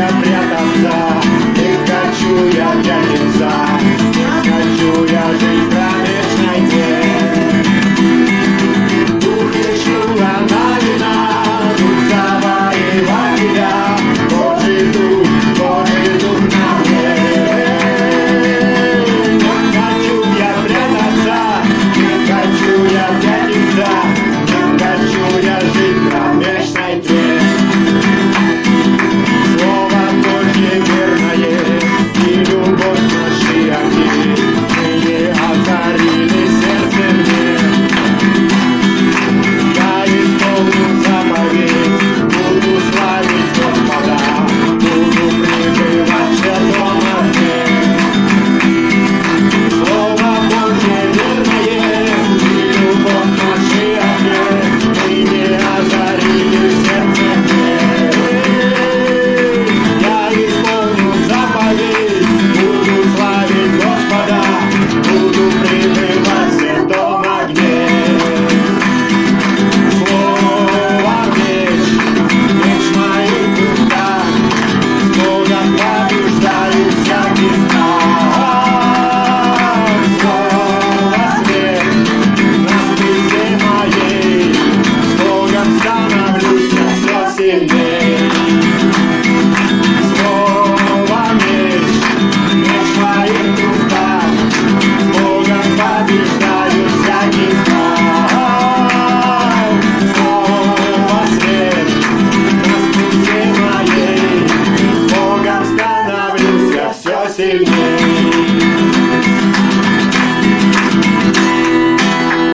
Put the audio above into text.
abre a dançar.